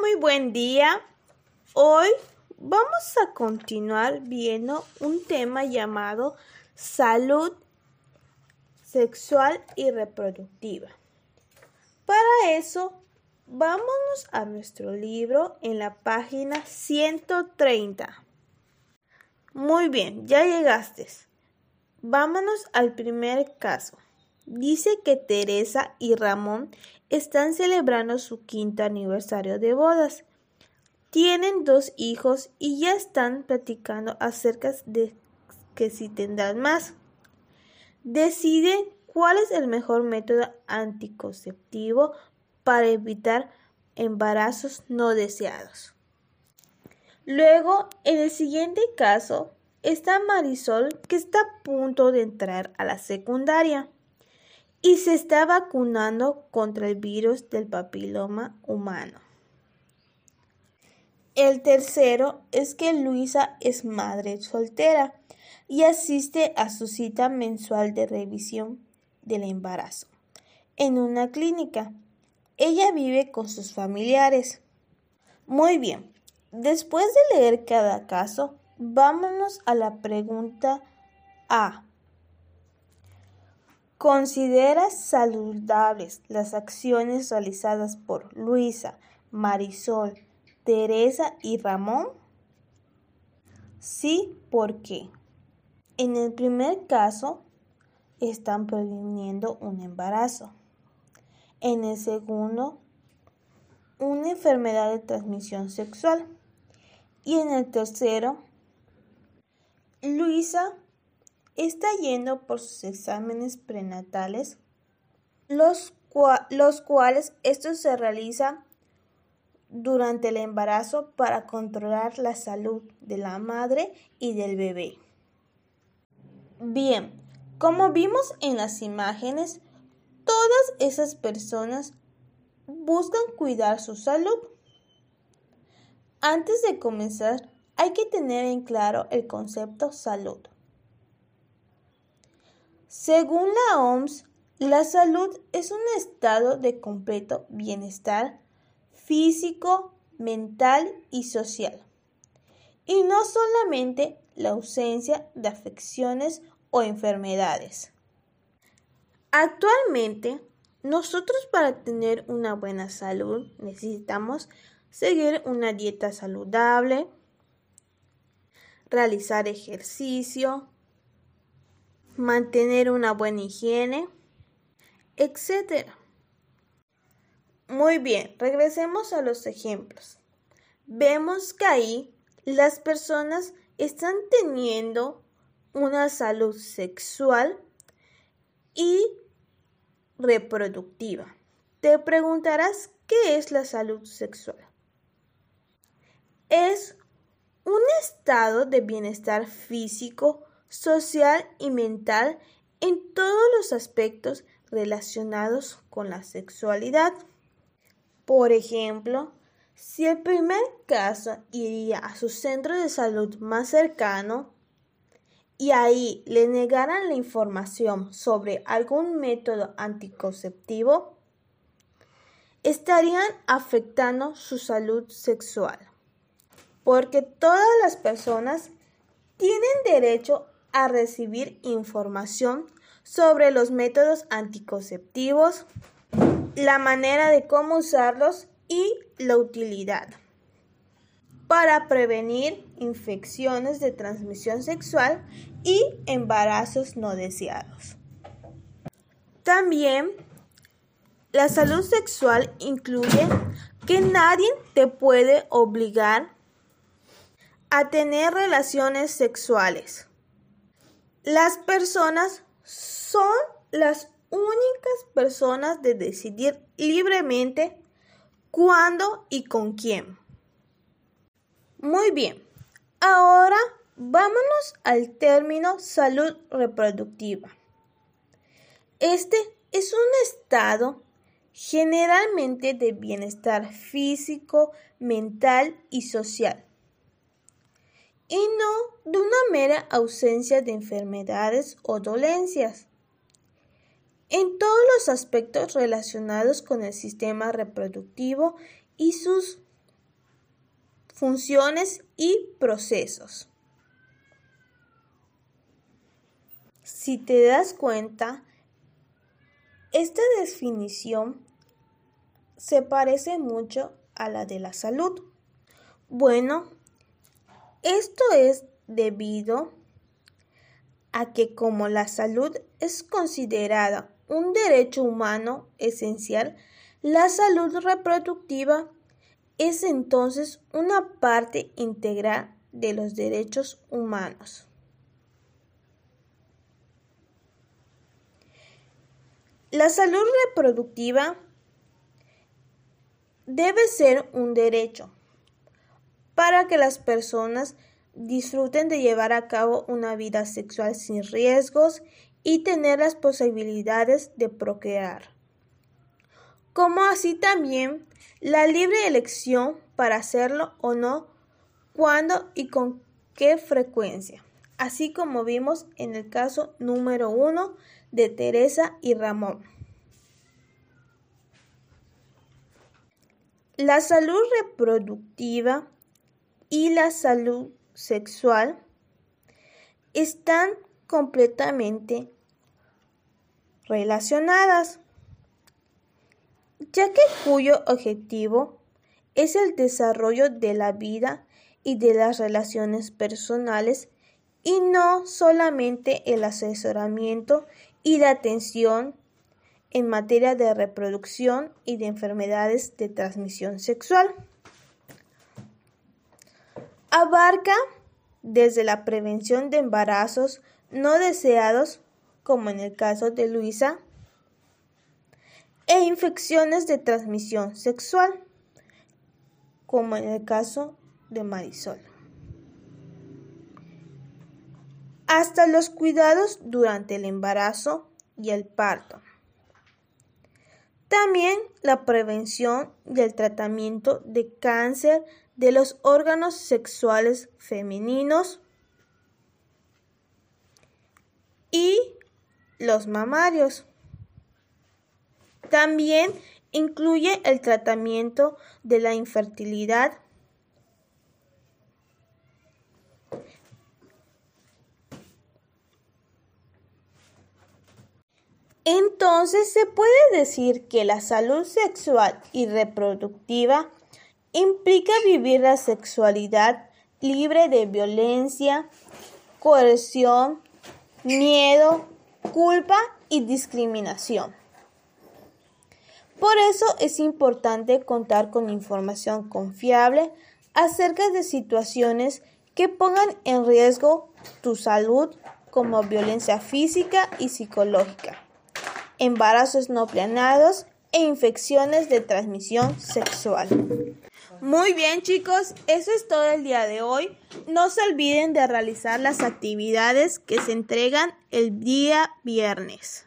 Muy buen día. Hoy vamos a continuar viendo un tema llamado salud sexual y reproductiva. Para eso, vámonos a nuestro libro en la página 130. Muy bien, ya llegaste. Vámonos al primer caso. Dice que Teresa y Ramón están celebrando su quinto aniversario de bodas. Tienen dos hijos y ya están platicando acerca de que si tendrán más. Deciden cuál es el mejor método anticonceptivo para evitar embarazos no deseados. Luego, en el siguiente caso, está Marisol que está a punto de entrar a la secundaria y se está vacunando contra el virus del papiloma humano. El tercero es que Luisa es madre soltera y asiste a su cita mensual de revisión del embarazo en una clínica. Ella vive con sus familiares. Muy bien, después de leer cada caso, vámonos a la pregunta A. ¿Consideras saludables las acciones realizadas por Luisa, Marisol, Teresa y Ramón? Sí, ¿por qué? En el primer caso, están previniendo un embarazo. En el segundo, una enfermedad de transmisión sexual. Y en el tercero, Luisa está yendo por sus exámenes prenatales, los, los cuales estos se realizan durante el embarazo para controlar la salud de la madre y del bebé. Bien, como vimos en las imágenes, todas esas personas buscan cuidar su salud. Antes de comenzar, hay que tener en claro el concepto salud. Según la OMS, la salud es un estado de completo bienestar físico, mental y social, y no solamente la ausencia de afecciones o enfermedades. Actualmente, nosotros para tener una buena salud necesitamos seguir una dieta saludable, realizar ejercicio, mantener una buena higiene, etc. Muy bien, regresemos a los ejemplos. Vemos que ahí las personas están teniendo una salud sexual y reproductiva. Te preguntarás qué es la salud sexual. Es un estado de bienestar físico, social y mental en todos los aspectos relacionados con la sexualidad. Por ejemplo, si el primer caso iría a su centro de salud más cercano y ahí le negaran la información sobre algún método anticonceptivo, estarían afectando su salud sexual, porque todas las personas tienen derecho a recibir información sobre los métodos anticonceptivos, la manera de cómo usarlos y la utilidad para prevenir infecciones de transmisión sexual y embarazos no deseados. También la salud sexual incluye que nadie te puede obligar a tener relaciones sexuales. Las personas son las únicas personas de decidir libremente cuándo y con quién. Muy bien, ahora vámonos al término salud reproductiva. Este es un estado generalmente de bienestar físico, mental y social y no de una mera ausencia de enfermedades o dolencias. En todos los aspectos relacionados con el sistema reproductivo y sus funciones y procesos. Si te das cuenta, esta definición se parece mucho a la de la salud. Bueno, esto es debido a que como la salud es considerada un derecho humano esencial, la salud reproductiva es entonces una parte integral de los derechos humanos. La salud reproductiva debe ser un derecho para que las personas disfruten de llevar a cabo una vida sexual sin riesgos y tener las posibilidades de procrear, como así también la libre elección para hacerlo o no, cuándo y con qué frecuencia, así como vimos en el caso número uno de Teresa y Ramón. La salud reproductiva y la salud sexual están completamente relacionadas, ya que cuyo objetivo es el desarrollo de la vida y de las relaciones personales y no solamente el asesoramiento y la atención en materia de reproducción y de enfermedades de transmisión sexual. Abarca desde la prevención de embarazos no deseados, como en el caso de Luisa, e infecciones de transmisión sexual, como en el caso de Marisol. Hasta los cuidados durante el embarazo y el parto. También la prevención del tratamiento de cáncer de los órganos sexuales femeninos y los mamarios. También incluye el tratamiento de la infertilidad Entonces se puede decir que la salud sexual y reproductiva implica vivir la sexualidad libre de violencia, coerción, miedo, culpa y discriminación. Por eso es importante contar con información confiable acerca de situaciones que pongan en riesgo tu salud como violencia física y psicológica embarazos no planeados e infecciones de transmisión sexual. Muy bien chicos, eso es todo el día de hoy. No se olviden de realizar las actividades que se entregan el día viernes.